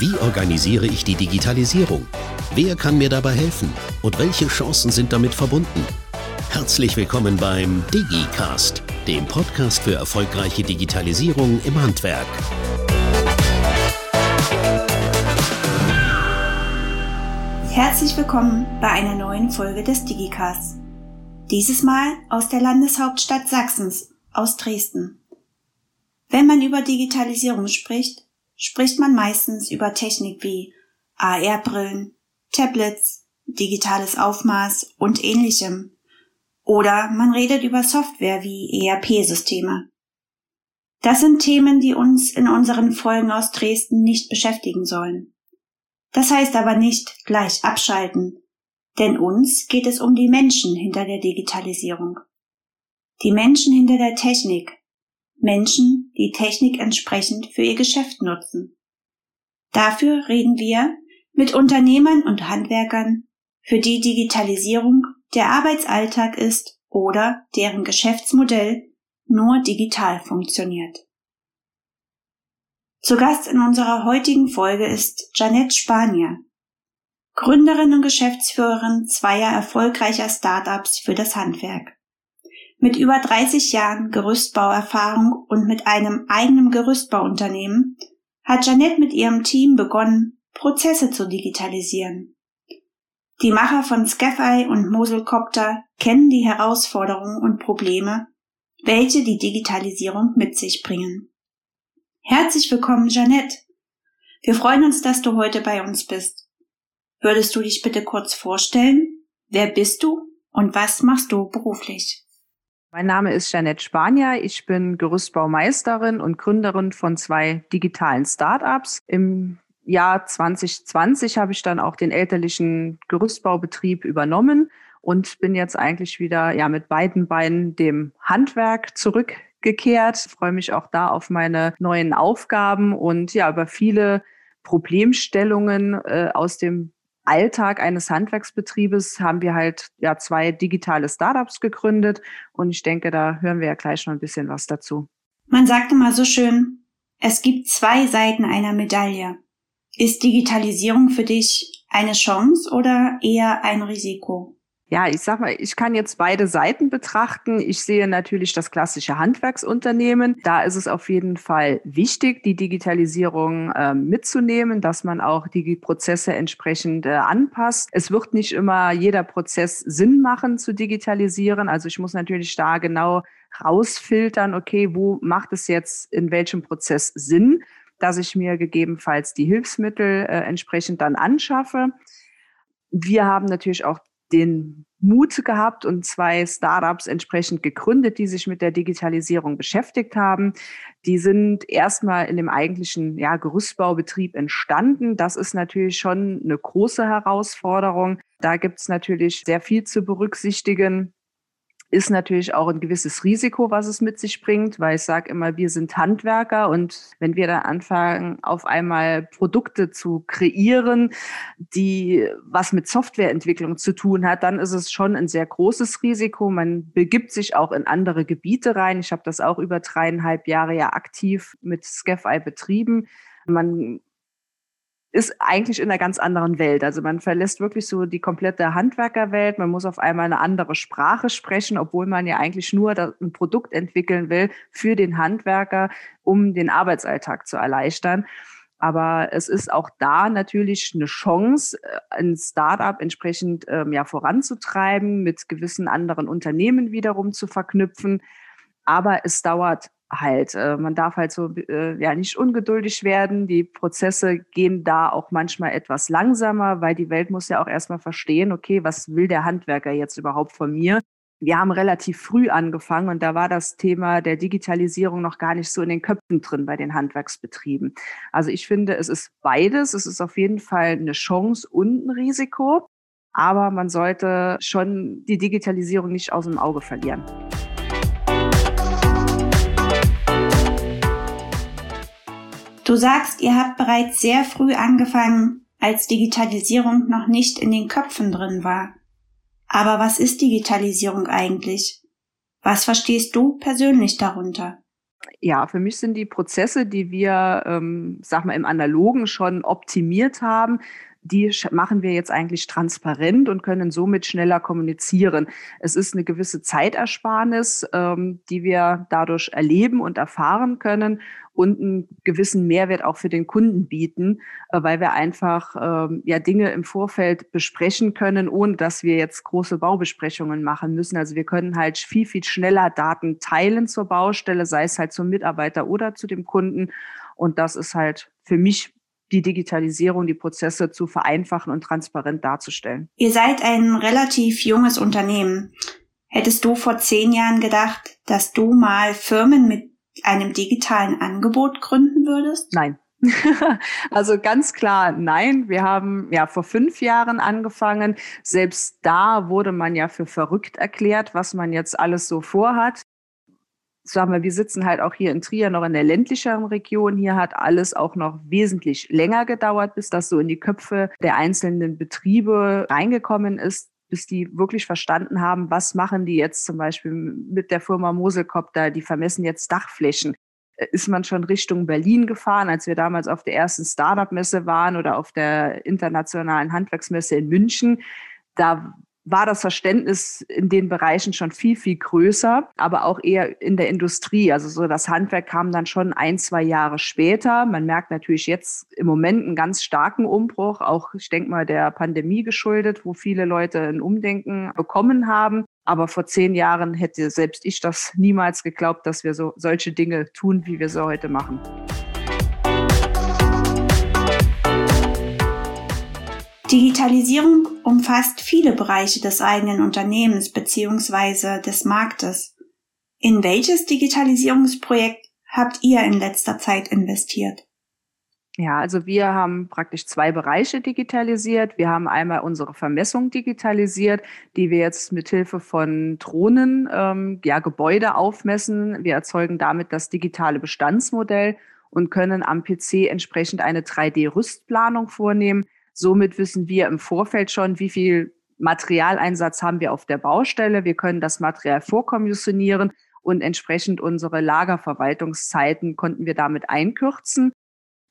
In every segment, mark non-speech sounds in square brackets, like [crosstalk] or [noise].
Wie organisiere ich die Digitalisierung? Wer kann mir dabei helfen? Und welche Chancen sind damit verbunden? Herzlich willkommen beim DigiCast, dem Podcast für erfolgreiche Digitalisierung im Handwerk. Herzlich willkommen bei einer neuen Folge des DigiCasts. Dieses Mal aus der Landeshauptstadt Sachsens, aus Dresden. Wenn man über Digitalisierung spricht, spricht man meistens über Technik wie AR-Brillen, Tablets, digitales Aufmaß und ähnlichem. Oder man redet über Software wie ERP-Systeme. Das sind Themen, die uns in unseren Folgen aus Dresden nicht beschäftigen sollen. Das heißt aber nicht gleich abschalten, denn uns geht es um die Menschen hinter der Digitalisierung. Die Menschen hinter der Technik, Menschen, die Technik entsprechend für ihr Geschäft nutzen. Dafür reden wir mit Unternehmern und Handwerkern, für die Digitalisierung der Arbeitsalltag ist oder deren Geschäftsmodell nur digital funktioniert. Zu Gast in unserer heutigen Folge ist Janette Spanier, Gründerin und Geschäftsführerin zweier erfolgreicher Startups für das Handwerk. Mit über 30 Jahren Gerüstbauerfahrung und mit einem eigenen Gerüstbauunternehmen hat Janette mit ihrem Team begonnen, Prozesse zu digitalisieren. Die Macher von Scafei und Moselcopter kennen die Herausforderungen und Probleme, welche die Digitalisierung mit sich bringen. Herzlich willkommen, Janette. Wir freuen uns, dass du heute bei uns bist. Würdest du dich bitte kurz vorstellen? Wer bist du und was machst du beruflich? Mein Name ist Janette Spanier. Ich bin Gerüstbaumeisterin und Gründerin von zwei digitalen Startups. Im Jahr 2020 habe ich dann auch den elterlichen Gerüstbaubetrieb übernommen und bin jetzt eigentlich wieder ja mit beiden Beinen dem Handwerk zurückgekehrt. Ich freue mich auch da auf meine neuen Aufgaben und ja über viele Problemstellungen äh, aus dem Alltag eines Handwerksbetriebes haben wir halt ja zwei digitale Startups gegründet und ich denke, da hören wir ja gleich noch ein bisschen was dazu. Man sagt immer so schön, es gibt zwei Seiten einer Medaille. Ist Digitalisierung für dich eine Chance oder eher ein Risiko? Ja, ich sag mal, ich kann jetzt beide Seiten betrachten. Ich sehe natürlich das klassische Handwerksunternehmen. Da ist es auf jeden Fall wichtig, die Digitalisierung äh, mitzunehmen, dass man auch die Prozesse entsprechend äh, anpasst. Es wird nicht immer jeder Prozess Sinn machen zu digitalisieren. Also ich muss natürlich da genau rausfiltern, okay, wo macht es jetzt in welchem Prozess Sinn, dass ich mir gegebenenfalls die Hilfsmittel äh, entsprechend dann anschaffe. Wir haben natürlich auch den Mut gehabt und zwei Startups entsprechend gegründet, die sich mit der Digitalisierung beschäftigt haben. Die sind erstmal in dem eigentlichen ja, Gerüstbaubetrieb entstanden. Das ist natürlich schon eine große Herausforderung. Da gibt es natürlich sehr viel zu berücksichtigen ist natürlich auch ein gewisses Risiko, was es mit sich bringt, weil ich sage immer, wir sind Handwerker und wenn wir dann anfangen, auf einmal Produkte zu kreieren, die was mit Softwareentwicklung zu tun hat, dann ist es schon ein sehr großes Risiko. Man begibt sich auch in andere Gebiete rein. Ich habe das auch über dreieinhalb Jahre ja aktiv mit Scafeye betrieben. Man ist eigentlich in einer ganz anderen Welt. Also man verlässt wirklich so die komplette Handwerkerwelt. Man muss auf einmal eine andere Sprache sprechen, obwohl man ja eigentlich nur ein Produkt entwickeln will für den Handwerker, um den Arbeitsalltag zu erleichtern. Aber es ist auch da natürlich eine Chance, äh, ein Startup entsprechend ähm, ja voranzutreiben, mit gewissen anderen Unternehmen wiederum zu verknüpfen. Aber es dauert halt. Äh, man darf halt so äh, ja nicht ungeduldig werden. Die Prozesse gehen da auch manchmal etwas langsamer, weil die Welt muss ja auch erstmal verstehen, okay, was will der Handwerker jetzt überhaupt von mir? wir haben relativ früh angefangen und da war das Thema der Digitalisierung noch gar nicht so in den Köpfen drin bei den Handwerksbetrieben. Also ich finde, es ist beides. Es ist auf jeden Fall eine Chance und ein Risiko. Aber man sollte schon die Digitalisierung nicht aus dem Auge verlieren. Du sagst, ihr habt bereits sehr früh angefangen, als Digitalisierung noch nicht in den Köpfen drin war. Aber was ist Digitalisierung eigentlich? Was verstehst du persönlich darunter? Ja, für mich sind die Prozesse, die wir, ähm, sag mal, im Analogen schon optimiert haben, die machen wir jetzt eigentlich transparent und können somit schneller kommunizieren. Es ist eine gewisse Zeitersparnis, ähm, die wir dadurch erleben und erfahren können und einen gewissen Mehrwert auch für den Kunden bieten, äh, weil wir einfach ähm, ja Dinge im Vorfeld besprechen können, ohne dass wir jetzt große Baubesprechungen machen müssen. Also wir können halt viel, viel schneller Daten teilen zur Baustelle, sei es halt zum Mitarbeiter oder zu dem Kunden. Und das ist halt für mich die Digitalisierung, die Prozesse zu vereinfachen und transparent darzustellen. Ihr seid ein relativ junges Unternehmen. Hättest du vor zehn Jahren gedacht, dass du mal Firmen mit einem digitalen Angebot gründen würdest? Nein. [laughs] also ganz klar, nein. Wir haben ja vor fünf Jahren angefangen. Selbst da wurde man ja für verrückt erklärt, was man jetzt alles so vorhat sagen wir, wir sitzen halt auch hier in Trier noch in der ländlicheren Region. Hier hat alles auch noch wesentlich länger gedauert, bis das so in die Köpfe der einzelnen Betriebe reingekommen ist bis die wirklich verstanden haben, was machen die jetzt zum Beispiel mit der Firma Moselkopter, die vermessen jetzt Dachflächen. Äh, ist man schon Richtung Berlin gefahren, als wir damals auf der ersten Startup-Messe waren oder auf der internationalen Handwerksmesse in München. Da war das Verständnis in den Bereichen schon viel, viel größer, aber auch eher in der Industrie. Also so das Handwerk kam dann schon ein, zwei Jahre später. Man merkt natürlich jetzt im Moment einen ganz starken Umbruch, auch ich denke mal der Pandemie geschuldet, wo viele Leute ein Umdenken bekommen haben. Aber vor zehn Jahren hätte selbst ich das niemals geglaubt, dass wir so solche Dinge tun, wie wir sie heute machen. Digitalisierung umfasst viele Bereiche des eigenen Unternehmens bzw. des Marktes. In welches Digitalisierungsprojekt habt ihr in letzter Zeit investiert? Ja, also wir haben praktisch zwei Bereiche digitalisiert. Wir haben einmal unsere Vermessung digitalisiert, die wir jetzt mit Hilfe von Drohnen ähm, ja, Gebäude aufmessen. Wir erzeugen damit das digitale Bestandsmodell und können am PC entsprechend eine 3D-Rüstplanung vornehmen. Somit wissen wir im Vorfeld schon, wie viel Materialeinsatz haben wir auf der Baustelle. Wir können das Material vorkommissionieren und entsprechend unsere Lagerverwaltungszeiten konnten wir damit einkürzen.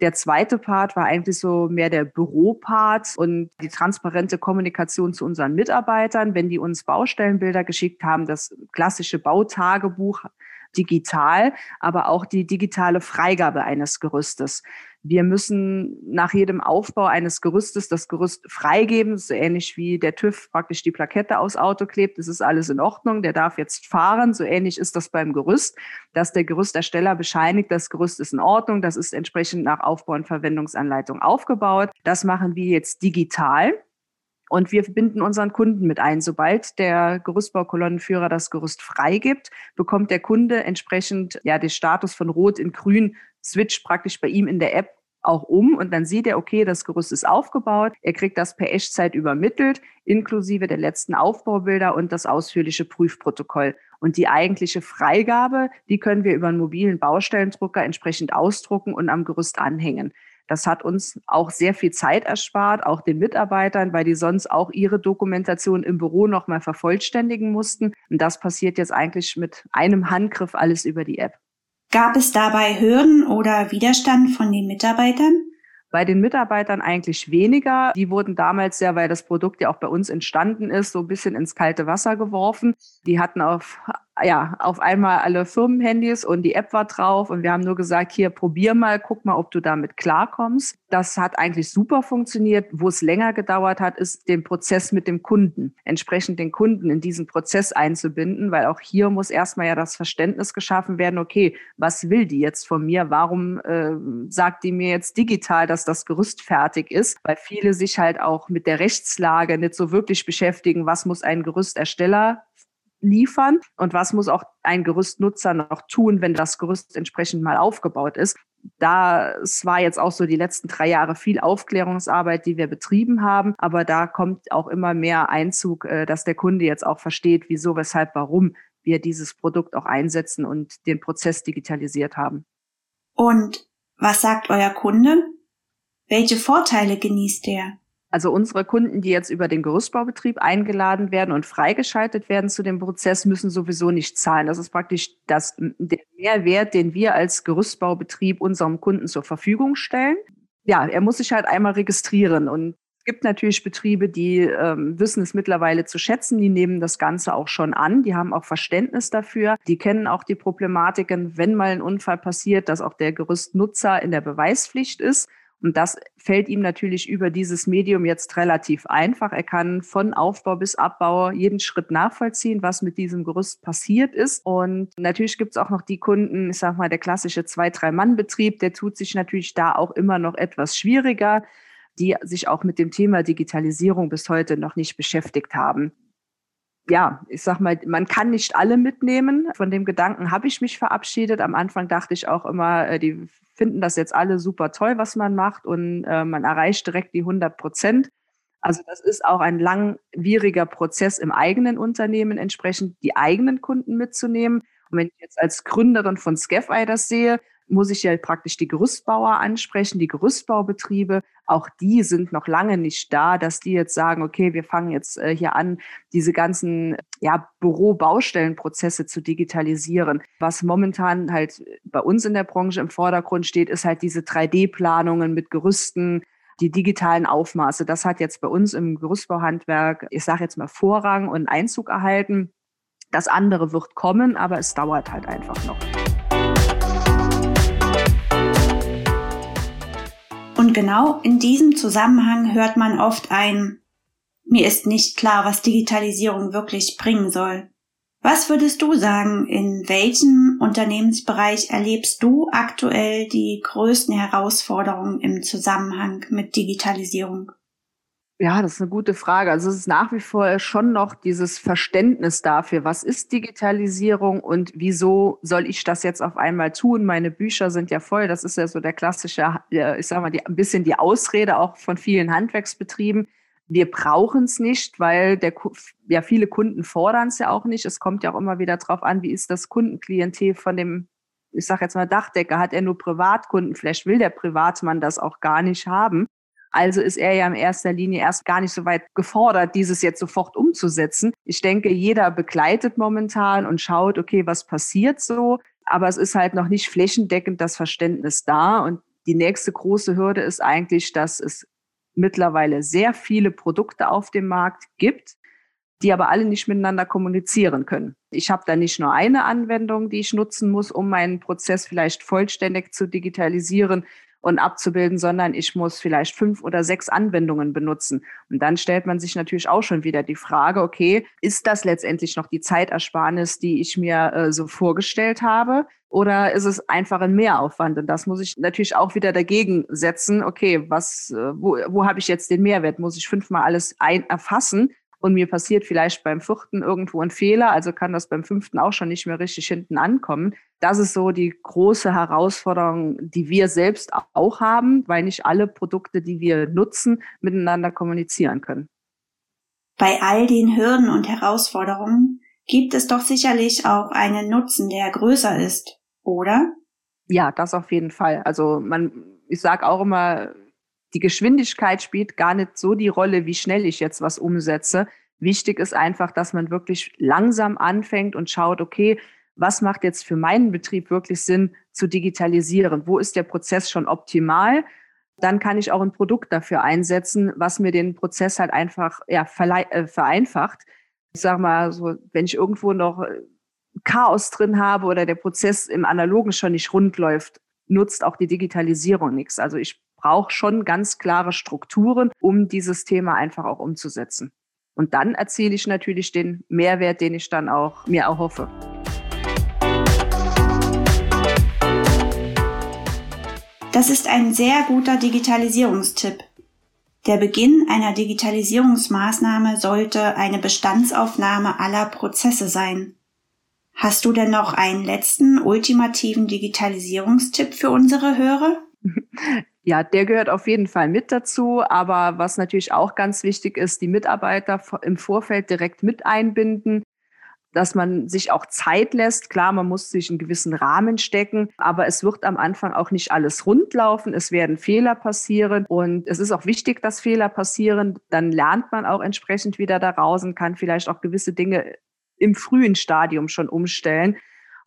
Der zweite Part war eigentlich so mehr der Büropart und die transparente Kommunikation zu unseren Mitarbeitern, wenn die uns Baustellenbilder geschickt haben, das klassische Bautagebuch digital, aber auch die digitale Freigabe eines Gerüstes. Wir müssen nach jedem Aufbau eines Gerüstes das Gerüst freigeben, so ähnlich wie der TÜV praktisch die Plakette aufs Auto klebt. Das ist alles in Ordnung, der darf jetzt fahren. So ähnlich ist das beim Gerüst, dass der Gerüstersteller bescheinigt, das Gerüst ist in Ordnung, das ist entsprechend nach Aufbau- und Verwendungsanleitung aufgebaut. Das machen wir jetzt digital. Und wir binden unseren Kunden mit ein. Sobald der Gerüstbaukolonnenführer das Gerüst freigibt, bekommt der Kunde entsprechend ja den Status von Rot in Grün, switcht praktisch bei ihm in der App auch um und dann sieht er, okay, das Gerüst ist aufgebaut. Er kriegt das per Echtzeit übermittelt, inklusive der letzten Aufbaubilder und das ausführliche Prüfprotokoll. Und die eigentliche Freigabe, die können wir über einen mobilen Baustellendrucker entsprechend ausdrucken und am Gerüst anhängen. Das hat uns auch sehr viel Zeit erspart, auch den Mitarbeitern, weil die sonst auch ihre Dokumentation im Büro nochmal vervollständigen mussten. Und das passiert jetzt eigentlich mit einem Handgriff alles über die App. Gab es dabei Hürden oder Widerstand von den Mitarbeitern? Bei den Mitarbeitern eigentlich weniger. Die wurden damals ja, weil das Produkt ja auch bei uns entstanden ist, so ein bisschen ins kalte Wasser geworfen. Die hatten auf ja, auf einmal alle Firmenhandys und die App war drauf und wir haben nur gesagt, hier probier mal, guck mal, ob du damit klarkommst. Das hat eigentlich super funktioniert. Wo es länger gedauert hat, ist den Prozess mit dem Kunden, entsprechend den Kunden in diesen Prozess einzubinden, weil auch hier muss erstmal ja das Verständnis geschaffen werden, okay, was will die jetzt von mir? Warum äh, sagt die mir jetzt digital, dass das Gerüst fertig ist? Weil viele sich halt auch mit der Rechtslage nicht so wirklich beschäftigen, was muss ein Gerüstersteller liefern und was muss auch ein Gerüstnutzer noch tun, wenn das Gerüst entsprechend mal aufgebaut ist. Da es war jetzt auch so die letzten drei Jahre viel Aufklärungsarbeit, die wir betrieben haben, aber da kommt auch immer mehr Einzug, äh, dass der Kunde jetzt auch versteht, wieso, weshalb, warum wir dieses Produkt auch einsetzen und den Prozess digitalisiert haben. Und was sagt euer Kunde? Welche Vorteile genießt er? Also unsere Kunden, die jetzt über den Gerüstbaubetrieb eingeladen werden und freigeschaltet werden zu dem Prozess, müssen sowieso nicht zahlen. Das ist praktisch das, der Mehrwert, den wir als Gerüstbaubetrieb unserem Kunden zur Verfügung stellen. Ja, er muss sich halt einmal registrieren und es gibt natürlich Betriebe, die ähm, wissen es mittlerweile zu schätzen, die nehmen das Ganze auch schon an, die haben auch Verständnis dafür, die kennen auch die Problematiken, wenn mal ein Unfall passiert, dass auch der Gerüstnutzer in der Beweispflicht ist. Und das fällt ihm natürlich über dieses Medium jetzt relativ einfach. Er kann von Aufbau bis Abbau jeden Schritt nachvollziehen, was mit diesem Gerüst passiert ist. Und natürlich gibt es auch noch die Kunden, ich sage mal, der klassische zwei-, drei-Mann-Betrieb, der tut sich natürlich da auch immer noch etwas schwieriger, die sich auch mit dem Thema Digitalisierung bis heute noch nicht beschäftigt haben ja, ich sag mal, man kann nicht alle mitnehmen. Von dem Gedanken habe ich mich verabschiedet. Am Anfang dachte ich auch immer, äh, die finden das jetzt alle super toll, was man macht und äh, man erreicht direkt die 100 Prozent. Also das ist auch ein langwieriger Prozess im eigenen Unternehmen, entsprechend die eigenen Kunden mitzunehmen. Und wenn ich jetzt als Gründerin von Scafeye das sehe, muss ich ja praktisch die Gerüstbauer ansprechen, die Gerüstbaubetriebe. Auch die sind noch lange nicht da, dass die jetzt sagen, okay, wir fangen jetzt äh, hier an, diese ganzen ja, Büro-Baustellenprozesse zu digitalisieren. Was momentan halt bei uns in der Branche im Vordergrund steht, ist halt diese 3D-Planungen mit Gerüsten, die digitalen Aufmaße. Das hat jetzt bei uns im Gerüstbauhandwerk, ich sage jetzt mal Vorrang und Einzug erhalten. Das andere wird kommen, aber es dauert halt einfach noch. Und genau in diesem Zusammenhang hört man oft ein, mir ist nicht klar, was Digitalisierung wirklich bringen soll. Was würdest du sagen, in welchem Unternehmensbereich erlebst du aktuell die größten Herausforderungen im Zusammenhang mit Digitalisierung? Ja, das ist eine gute Frage. Also es ist nach wie vor schon noch dieses Verständnis dafür, was ist Digitalisierung und wieso soll ich das jetzt auf einmal tun? Meine Bücher sind ja voll. Das ist ja so der klassische, ich sage mal, die, ein bisschen die Ausrede auch von vielen Handwerksbetrieben. Wir brauchen es nicht, weil der, ja, viele Kunden fordern es ja auch nicht. Es kommt ja auch immer wieder drauf an, wie ist das Kundenklientel von dem, ich sage jetzt mal Dachdecker, hat er nur Privatkunden? Vielleicht will der Privatmann das auch gar nicht haben. Also ist er ja in erster Linie erst gar nicht so weit gefordert, dieses jetzt sofort umzusetzen. Ich denke, jeder begleitet momentan und schaut, okay, was passiert so. Aber es ist halt noch nicht flächendeckend das Verständnis da. Und die nächste große Hürde ist eigentlich, dass es mittlerweile sehr viele Produkte auf dem Markt gibt, die aber alle nicht miteinander kommunizieren können. Ich habe da nicht nur eine Anwendung, die ich nutzen muss, um meinen Prozess vielleicht vollständig zu digitalisieren, und abzubilden, sondern ich muss vielleicht fünf oder sechs Anwendungen benutzen. Und dann stellt man sich natürlich auch schon wieder die Frage, okay, ist das letztendlich noch die Zeitersparnis, die ich mir äh, so vorgestellt habe? Oder ist es einfach ein Mehraufwand? Und das muss ich natürlich auch wieder dagegen setzen. Okay, was, äh, wo, wo habe ich jetzt den Mehrwert? Muss ich fünfmal alles ein erfassen? Und mir passiert vielleicht beim vierten irgendwo ein Fehler, also kann das beim fünften auch schon nicht mehr richtig hinten ankommen. Das ist so die große Herausforderung, die wir selbst auch haben, weil nicht alle Produkte, die wir nutzen, miteinander kommunizieren können. Bei all den Hürden und Herausforderungen gibt es doch sicherlich auch einen Nutzen, der größer ist, oder? Ja, das auf jeden Fall. Also man, ich sage auch immer, die Geschwindigkeit spielt gar nicht so die Rolle, wie schnell ich jetzt was umsetze. Wichtig ist einfach, dass man wirklich langsam anfängt und schaut, okay, was macht jetzt für meinen Betrieb wirklich Sinn zu digitalisieren? Wo ist der Prozess schon optimal? Dann kann ich auch ein Produkt dafür einsetzen, was mir den Prozess halt einfach ja, äh, vereinfacht. Ich sage mal, so, wenn ich irgendwo noch äh, Chaos drin habe oder der Prozess im Analogen schon nicht rund läuft, nutzt auch die Digitalisierung nichts. Also ich braucht schon ganz klare Strukturen, um dieses Thema einfach auch umzusetzen. Und dann erziele ich natürlich den Mehrwert, den ich dann auch mir erhoffe. Das ist ein sehr guter Digitalisierungstipp. Der Beginn einer Digitalisierungsmaßnahme sollte eine Bestandsaufnahme aller Prozesse sein. Hast du denn noch einen letzten ultimativen Digitalisierungstipp für unsere Hörer? [laughs] Ja, der gehört auf jeden Fall mit dazu. Aber was natürlich auch ganz wichtig ist, die Mitarbeiter im Vorfeld direkt mit einbinden dass man sich auch Zeit lässt. Klar, man muss sich einen gewissen Rahmen stecken, aber es wird am Anfang auch nicht alles rundlaufen. Es werden Fehler passieren und es ist auch wichtig, dass Fehler passieren. Dann lernt man auch entsprechend wieder daraus und kann vielleicht auch gewisse Dinge im frühen Stadium schon umstellen.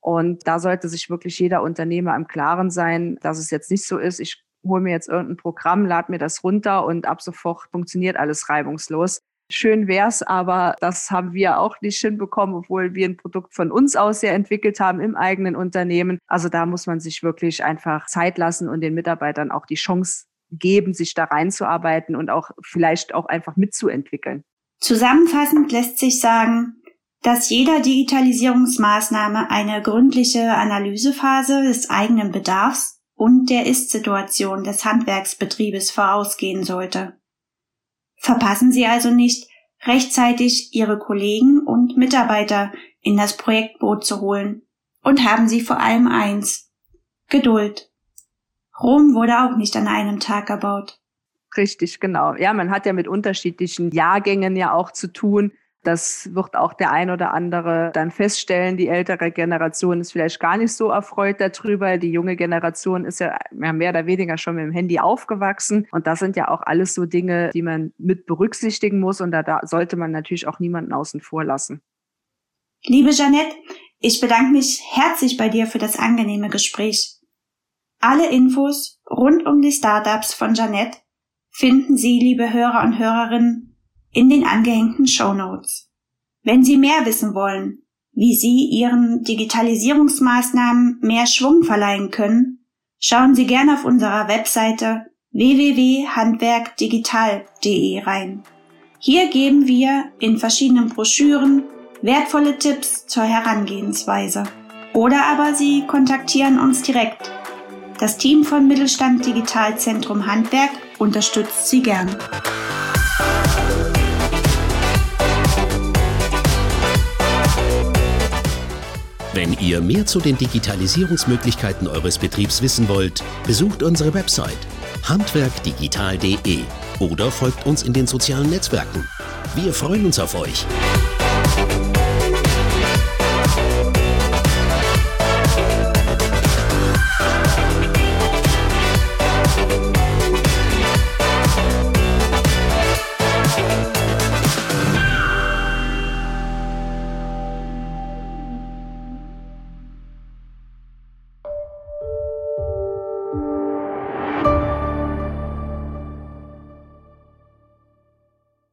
Und da sollte sich wirklich jeder Unternehmer im Klaren sein, dass es jetzt nicht so ist, ich hole mir jetzt irgendein Programm, lade mir das runter und ab sofort funktioniert alles reibungslos. Schön wär's, aber das haben wir auch nicht hinbekommen, obwohl wir ein Produkt von uns aus ja entwickelt haben im eigenen Unternehmen. Also da muss man sich wirklich einfach Zeit lassen und den Mitarbeitern auch die Chance geben, sich da reinzuarbeiten und auch vielleicht auch einfach mitzuentwickeln. Zusammenfassend lässt sich sagen, dass jeder Digitalisierungsmaßnahme eine gründliche Analysephase des eigenen Bedarfs und der Ist-Situation des Handwerksbetriebes vorausgehen sollte. Verpassen Sie also nicht, rechtzeitig Ihre Kollegen und Mitarbeiter in das Projektboot zu holen. Und haben Sie vor allem eins. Geduld. Rom wurde auch nicht an einem Tag erbaut. Richtig, genau. Ja, man hat ja mit unterschiedlichen Jahrgängen ja auch zu tun. Das wird auch der ein oder andere dann feststellen. Die ältere Generation ist vielleicht gar nicht so erfreut darüber. Die junge Generation ist ja mehr oder weniger schon mit dem Handy aufgewachsen. Und das sind ja auch alles so Dinge, die man mit berücksichtigen muss. Und da, da sollte man natürlich auch niemanden außen vor lassen. Liebe Jeanette, ich bedanke mich herzlich bei dir für das angenehme Gespräch. Alle Infos rund um die Startups von Jeanette finden Sie, liebe Hörer und Hörerinnen, in den angehängten Show Notes. Wenn Sie mehr wissen wollen, wie Sie Ihren Digitalisierungsmaßnahmen mehr Schwung verleihen können, schauen Sie gerne auf unserer Webseite www.handwerkdigital.de rein. Hier geben wir in verschiedenen Broschüren wertvolle Tipps zur Herangehensweise. Oder aber Sie kontaktieren uns direkt. Das Team von Mittelstand Digitalzentrum Handwerk unterstützt Sie gern. Wenn ihr mehr zu den Digitalisierungsmöglichkeiten eures Betriebs wissen wollt, besucht unsere Website handwerkdigital.de oder folgt uns in den sozialen Netzwerken. Wir freuen uns auf euch.